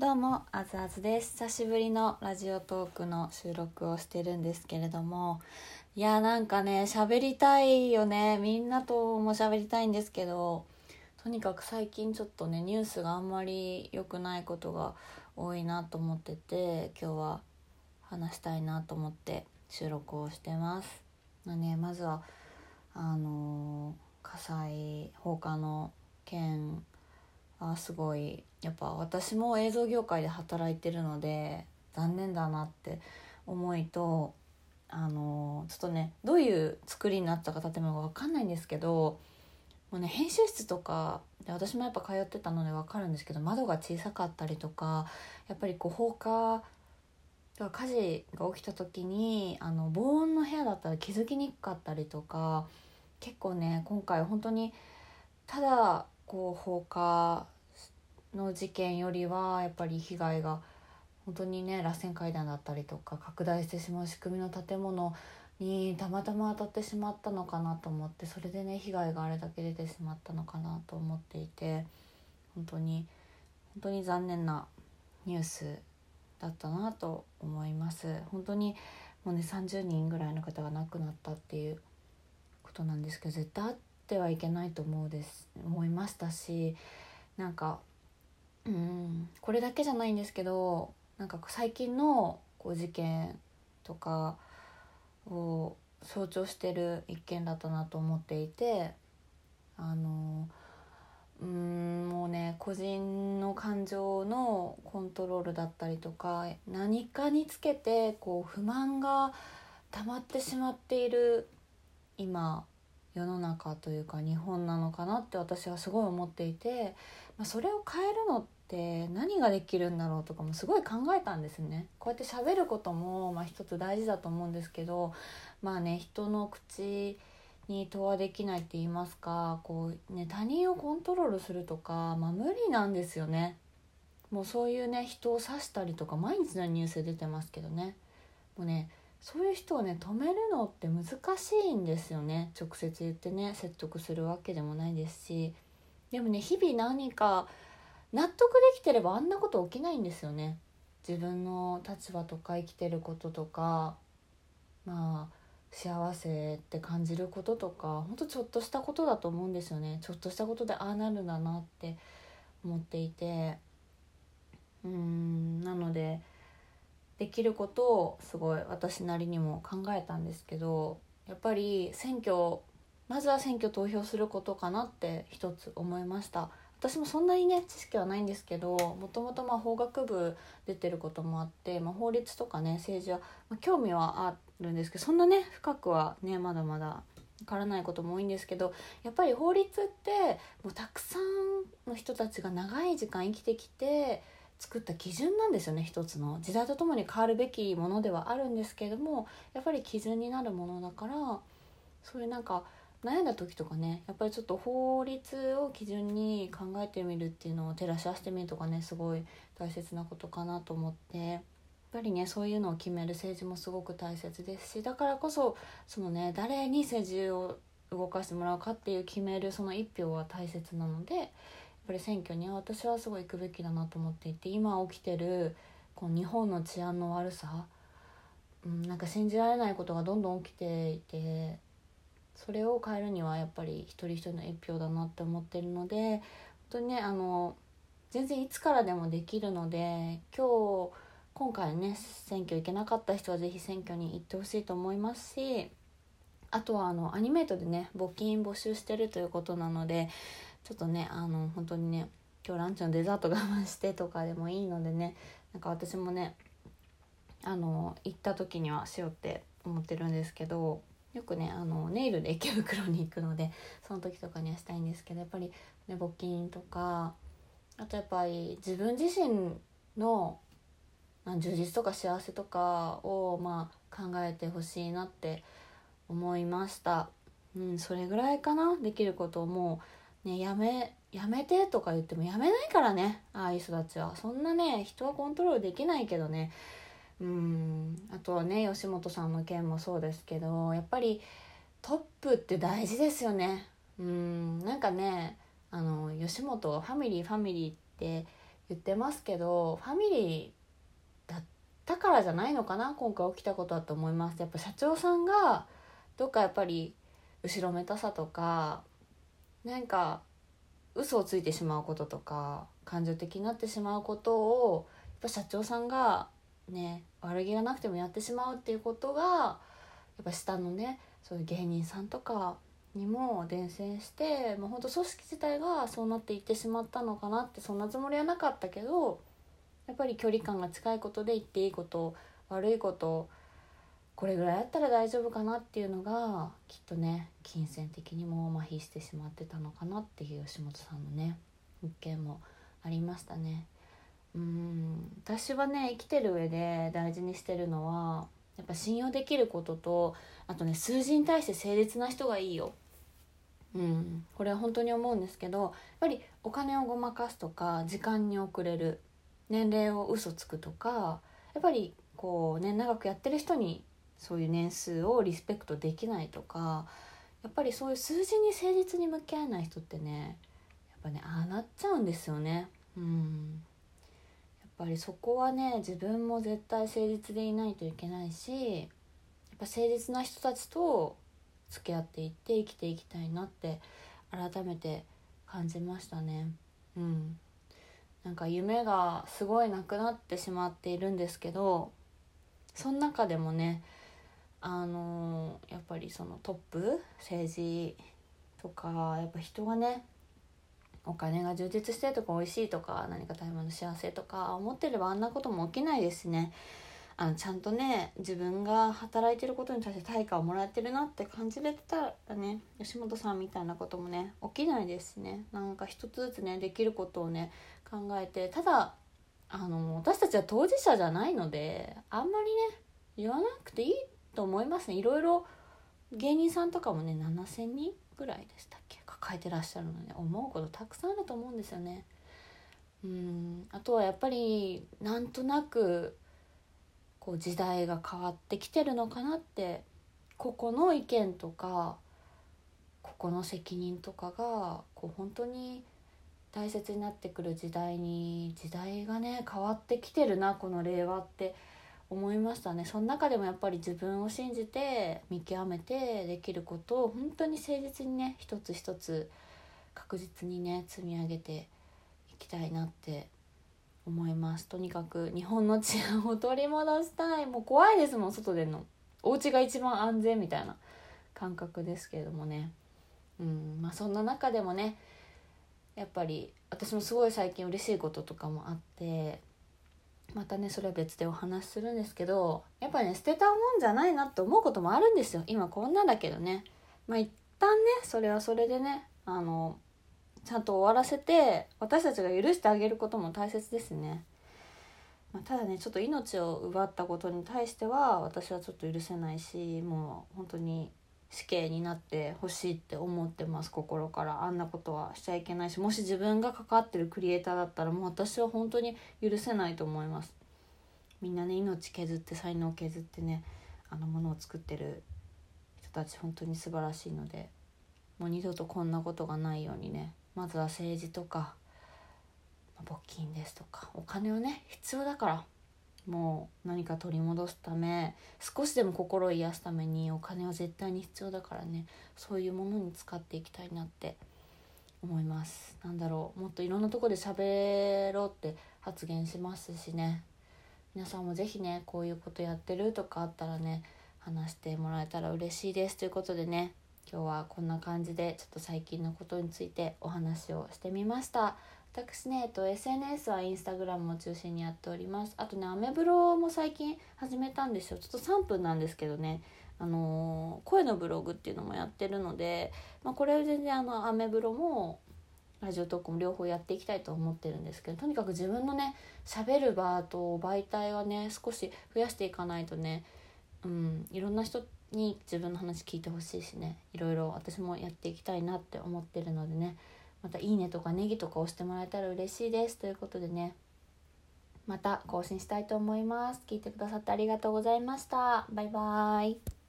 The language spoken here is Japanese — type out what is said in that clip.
どうもあずあずです。久しぶりのラジオトークの収録をしてるんですけれども。いやなんかね喋りたいよね。みんなとも喋りたいんですけど。とにかく最近ちょっとねニュースがあんまり良くないことが多いなと思ってて今日は話したいなと思って収録をしてます。まあね、まずはあの火災放火の件あすごい。やっぱ私も映像業界で働いてるので残念だなって思いとあのちょっとねどういう作りになったか建物が分かんないんですけどもうね編集室とかで私もやっぱ通ってたので分かるんですけど窓が小さかったりとかやっぱりこう放火火事が起きた時にあの防音の部屋だったら気づきにくかったりとか結構ね今回本当にただこう放火の事件よりはやっぱり被害が本当にね螺旋階段だったりとか拡大してしまう仕組みの建物にたまたま当たってしまったのかなと思ってそれでね被害があれだけ出てしまったのかなと思っていて本当に本当に残念なニュースだったなと思います。本当にもうね30人ぐらいの方が亡くなったっていうことなんですけど絶対てはいけないと思うです思いましたしなんかうんこれだけじゃないんですけどなんか最近のこう事件とかを象徴してる一件だったなと思っていてあのうんもうね個人の感情のコントロールだったりとか何かにつけてこう不満が溜まってしまっている今世の中というか日本なのかなって私はすごい思っていて、まあ、それを変えるのって何ができるんだろうとかもすごい考えたんですね。こうやって喋ることも、まあ、一つ大事だと思うんですけどまあね人の口に問わできないって言いますかこう、ね、他人をコントロールするとか、まあ、無理なんですよね。もうそういうね人を刺したりとか毎日のニュースで出てますけどねもうねそういう人をね止めるのって難しいんですよね。直接言ってね説得するわけでもないですし。でもね日々何か納得できてればあんなこと起きないんですよね。自分の立場とか生きてることとかまあ幸せって感じることとかほんとちょっとしたことだと思うんですよね。ちょっとしたことでああなるんだなって思っていて。うーん。できることをすごい私なりにも考えたんですけどやっぱり選挙まずは選挙投票することかなって一つ思いました。私もそんなにね知識はないんですけどもともと法学部出てることもあって、まあ、法律とかね政治は、まあ、興味はあるんですけどそんなね深くはねまだまだわからないことも多いんですけどやっぱり法律ってもうたくさんの人たちが長い時間生きてきて作った基準なんですよね一つの。時代とともに変わるべきものではあるんですけれどもやっぱり基準になるものだからそういうなんか悩んだ時とかねやっぱりちょっと法律を基準に考えてみるっていうのを照らし合わせてみるとかねすごい大切なことかなと思ってやっぱりねそういうのを決める政治もすごく大切ですしだからこそそのね誰に政治を動かしてもらうかっていう決めるその一票は大切なのでぱり選挙には私はすごい行くべきだなと思っていて今起きてるこの日本の治安の悪さ、うん、なんか信じられないことがどんどん起きていてそれを変えるにはやっぱり一人一人の一票だなって思ってるので本当にねあの全然いつからでもできるので今日今回ね選挙行けなかった人は是非選挙に行ってほしいと思いますしあとはあのアニメートでね募金募集してるということなのでちょっとねあの本当にね今日ランチのデザート我慢してとかでもいいのでねなんか私もねあの行った時にはしようって思ってるんですけどよくねあのネイルで池袋に行くのでその時とかにはしたいんですけどやっぱり、ね、募金とかあとやっぱり自分自身の充実とか幸せとかをまあ考えてほしいなって思いました。うん、それぐらいかなできることをもうねやめやめてとか言ってもやめないからねああいう人たちは。そんなね人はコントロールできないけどね。うんあとはね吉本さんの件もそうですけどやっぱりトップって大事ですよね。うんなんかねあの吉本ファミリーファミリーって言ってますけどファミリーだったからじゃないのかな今回起きたことだと思います。やっぱ社長さんがどっかやっぱり後ろめたさとかなんか嘘をついてしまうこととか感情的になってしまうことをやっぱ社長さんがね悪気がなくてもやってしまうっていうことがやっぱ下のねそういう芸人さんとかにも伝染してもうほんと組織自体がそうなっていってしまったのかなってそんなつもりはなかったけどやっぱり距離感が近いことで言っていいこと悪いことこれぐらいやったら大丈夫かなっていうのがきっとね金銭的にも麻痺してしまってたのかなっていう吉本さんのね一件もありましたね。うん私はね生きてる上で大事にしてるのはやっぱ信用できることとあとね数字に対して誠実な人がいいよ。うん、これは本当に思うんですけどやっぱりお金をごまかすとか時間に遅れる年齢を嘘つくとかやっぱりこうね長くやってる人にそういう年数をリスペクトできないとかやっぱりそういう数字に誠実に向き合えない人ってねやっぱねああなっちゃうんですよね。うん。やっぱりそこはね自分も絶対誠実でいないといけないしやっぱ誠実な人たちと付き合っていって生きていきたいなって改めて感じましたね。うん。なんか夢がすごいなくなってしまっているんですけどその中でもねあのやっぱりそのトップ政治とかやっぱ人がねお金が充実してとか美味しいとか何かタイムの幸せとか思ってればあんなことも起きないですね。あのちゃんとね自分が働いてることに対して対価をもらってるなって感じれてたらね吉本さんみたいなこともね起きないですね。なんか一つずつねできることをね考えてただあの私たちは当事者じゃないのであんまりね言わなくていいと思いますね。いろいろ芸人さんとかもね7,000人ぐらいでしたっけ？抱えてらっしゃるので思うことたくさんあると思うんですよね。うん。あとはやっぱりなんとなくこう時代が変わってきてるのかなってここの意見とかここの責任とかがこう本当に大切になってくる時代に時代がね変わってきてるなこの令和って。思いましたね。その中でもやっぱり自分を信じて見極めてできることを本当に誠実にね一つ一つ確実にね積み上げていきたいなって思います。とにかく日本の治安を取り戻したい。もう怖いですもん外での。お家が一番安全みたいな感覚ですけれどもね。うんまあそんな中でもねやっぱり私もすごい最近嬉しいこととかもあってまたねそれは別でお話しするんですけどやっぱね捨てたもんじゃないなって思うこともあるんですよ。今こんなだけどね。まあ一旦ねそれはそれでねあのちゃんと終わらせて私たちが許してあげることも大切ですね、まあ、ただねちょっと命を奪ったことに対しては私はちょっと許せないしもう本当に死刑になってほしいって思ってます心から。あんなことはしちゃいけないしもし自分が関わってるクリエイターだったらもう私は本当に許せないと思います。みんなね命削って才能削ってねあのものを作ってる人たち本当に素晴らしいのでもう二度とこんなことがないようにねまずは政治とか募金ですとかお金をね必要だから。もう何か取り戻すため少しでも心を癒すためにお金は絶対に必要だからね。そういうものに使っていきたいなって思います。なんだろう。もっといろんなとこで喋ろうって発言しますしね。皆さんも是非ねこういうことやってるとかあったらね話してもらえたら嬉しいです。ということでね今日はこんな感じでちょっと最近のことについてお話をしてみました。私ね、えっと、SNS はインスタグラムを中心にやっております。あとねアメブロも最近始めたんですよ。ちょっと3分なんですけどね。あのー、声のブログっていうのもやってるので、まあ、これ全然あのアメブロもラジオトークも両方やっていきたいと思ってるんですけどとにかく自分のね喋る場と媒体はね少し増やしていかないとねうんいろんな人に自分の話聞いてほしいしねいろいろ私もやっていきたいなって思ってるのでね。また「いいね」とかネギとか押してもらえたら嬉しいです。ということでね。また更新したいと思います。聞いてくださってありがとうございました。バイバーイ。